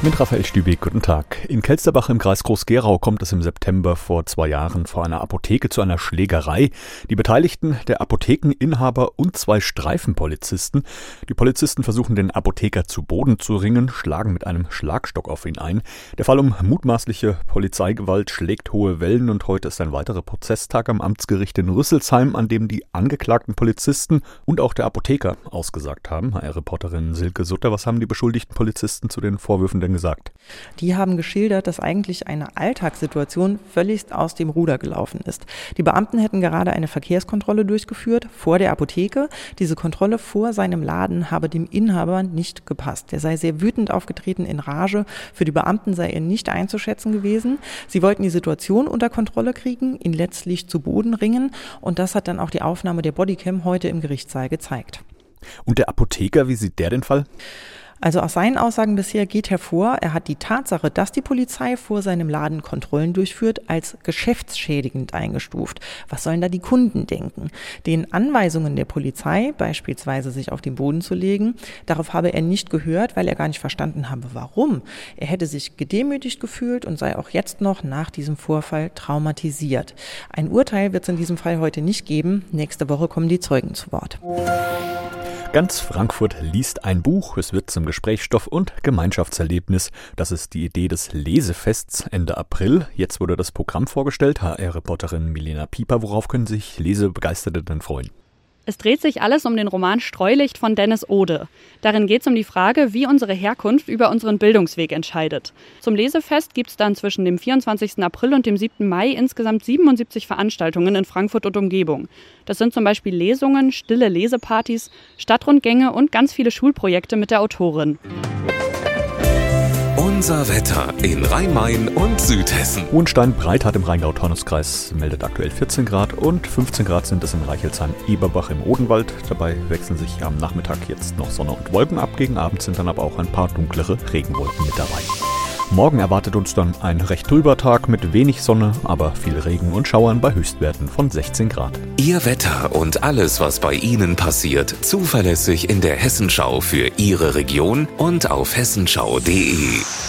Mit Raphael Stübig, guten Tag. In Kelsterbach im Kreis Groß-Gerau kommt es im September vor zwei Jahren vor einer Apotheke zu einer Schlägerei. Die Beteiligten, der Apothekeninhaber und zwei Streifenpolizisten. Die Polizisten versuchen den Apotheker zu Boden zu ringen, schlagen mit einem Schlagstock auf ihn ein. Der Fall um mutmaßliche Polizeigewalt schlägt hohe Wellen und heute ist ein weiterer Prozesstag am Amtsgericht in Rüsselsheim, an dem die angeklagten Polizisten und auch der Apotheker ausgesagt haben. HR-Reporterin Silke Sutter, was haben die beschuldigten Polizisten zu den Vorwürfen denn gesagt? Die haben geschildert, dass eigentlich eine Alltagssituation völligst aus dem Ruder gelaufen ist. Die Beamten hätten gerade eine Verkehrskontrolle durchgeführt vor der Apotheke. Diese Kontrolle vor seinem Laden habe dem Inhaber nicht gepasst. Der sei sehr wütend aufgetreten in Rage. Für die Beamten sei er nicht einzuschätzen gewesen. Sie wollten die Situation unter Kontrolle kriegen, ihn letztlich zu Boden ringen. Und das hat dann auch die Aufnahme der Bodycam heute im Gerichtssaal gezeigt. Und der Apotheker, wie sieht der den Fall? Also aus seinen Aussagen bisher geht hervor, er hat die Tatsache, dass die Polizei vor seinem Laden Kontrollen durchführt, als geschäftsschädigend eingestuft. Was sollen da die Kunden denken? Den Anweisungen der Polizei, beispielsweise sich auf den Boden zu legen, darauf habe er nicht gehört, weil er gar nicht verstanden habe, warum. Er hätte sich gedemütigt gefühlt und sei auch jetzt noch nach diesem Vorfall traumatisiert. Ein Urteil wird es in diesem Fall heute nicht geben. Nächste Woche kommen die Zeugen zu Wort. Ganz Frankfurt liest ein Buch, es wird zum Gesprächsstoff und Gemeinschaftserlebnis. Das ist die Idee des Lesefests Ende April. Jetzt wurde das Programm vorgestellt. HR-Reporterin Milena Pieper, worauf können sich Lesebegeisterte denn freuen? Es dreht sich alles um den Roman Streulicht von Dennis Ode. Darin geht es um die Frage, wie unsere Herkunft über unseren Bildungsweg entscheidet. Zum Lesefest gibt es dann zwischen dem 24. April und dem 7. Mai insgesamt 77 Veranstaltungen in Frankfurt und Umgebung. Das sind zum Beispiel Lesungen, stille Lesepartys, Stadtrundgänge und ganz viele Schulprojekte mit der Autorin. Unser Wetter in Rhein-Main und Südhessen. Hohenstein-Breit hat im Rheingau-Taunus-Kreis meldet aktuell 14 Grad und 15 Grad sind es in Reichelsheim-Eberbach im Odenwald. Dabei wechseln sich am Nachmittag jetzt noch Sonne und Wolken ab. Gegen Abend sind dann aber auch ein paar dunklere Regenwolken mit dabei. Morgen erwartet uns dann ein recht trüber Tag mit wenig Sonne, aber viel Regen und Schauern bei Höchstwerten von 16 Grad. Ihr Wetter und alles, was bei Ihnen passiert, zuverlässig in der Hessenschau für Ihre Region und auf hessenschau.de.